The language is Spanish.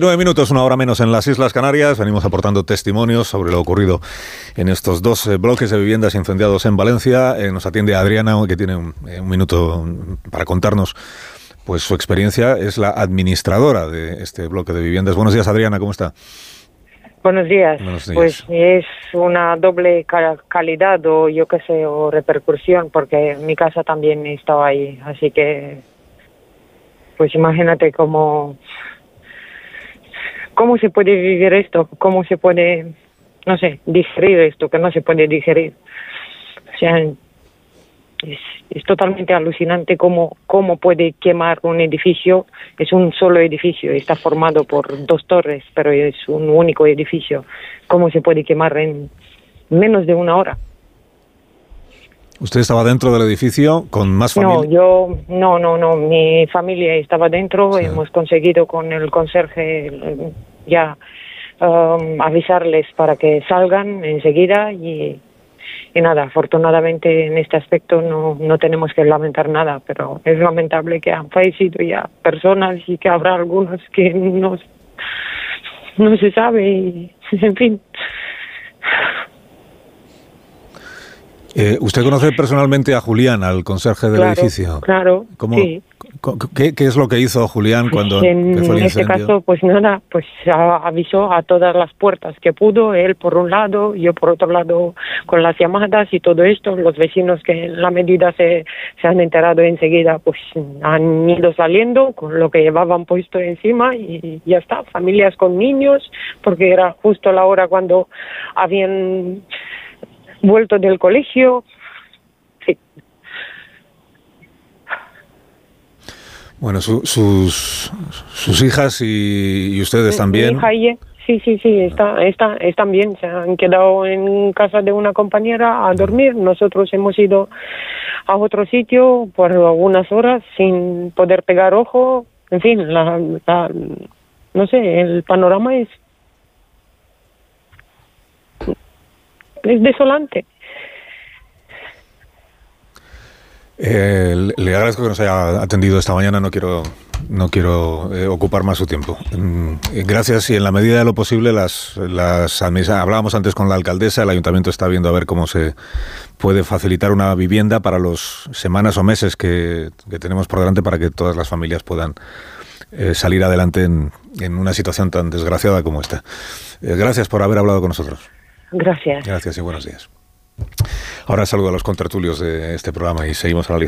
Nueve minutos, una hora menos en las Islas Canarias. Venimos aportando testimonios sobre lo ocurrido en estos dos eh, bloques de viviendas incendiados en Valencia. Eh, nos atiende Adriana, que tiene eh, un, minuto para contarnos pues su experiencia. Es la administradora de este bloque de viviendas. Buenos días, Adriana, ¿cómo está? Buenos días. Pues es una doble calidad o yo qué sé, o repercusión, porque mi casa también estaba ahí. Así que, pues imagínate cómo ¿Cómo se puede vivir esto? ¿Cómo se puede, no sé, digerir esto que no se puede digerir? O sea, es, totalmente alucinante cómo, cómo puede quemar un edificio. Es un solo edificio, está formado por dos torres, pero es un único edificio. ¿Cómo se puede quemar en menos de una hora? ¿Usted estaba dentro del edificio con más familia? No, yo, no, no, no, mi familia estaba dentro, hemos conseguido con el conserje ya um, avisarles para que salgan enseguida y, y nada, afortunadamente en este aspecto no, no tenemos que lamentar nada, pero es lamentable que han fallecido ya personas y que habrá algunos que no, no se sabe y en fin. Eh, ¿Usted conoce personalmente a Julián, al conserje del edificio? Claro, sí. ¿Qué, ¿qué, es lo que hizo Julián cuando en, empezó el En este caso, pues nada, pues avisó a todas las puertas que pudo, él por un lado, yo por otro lado, con las llamadas y todo esto, los vecinos que en la medida se, se han enterado enseguida, pues han ido saliendo con lo que llevaban puesto encima y ya está, familias con niños, porque era justo la hora cuando habían vuelto del colegio. Sí. Bueno, sus, sus hijas y, ustedes también. sí, sí, sí, está, está, están bien. Se han quedado en casa de una compañera a dormir. Nosotros hemos ido a otro sitio por algunas horas sin poder pegar ojo. En fin, la, no sé, el panorama es es desolante. Eh, le agradezco que nos haya atendido esta mañana. No quiero, no quiero eh, ocupar más su tiempo. Mm, gracias y en la medida de lo posible las, las hablábamos antes con la alcaldesa. El ayuntamiento está viendo a ver cómo se puede facilitar una vivienda para los semanas o meses que, tenemos por delante para que todas las familias puedan eh, salir adelante en, en, una situación tan desgraciada como esta. gracias por haber hablado con nosotros. Gracias. Gracias y buenos días. Ahora saludo a los contertulios de este programa y seguimos analizando.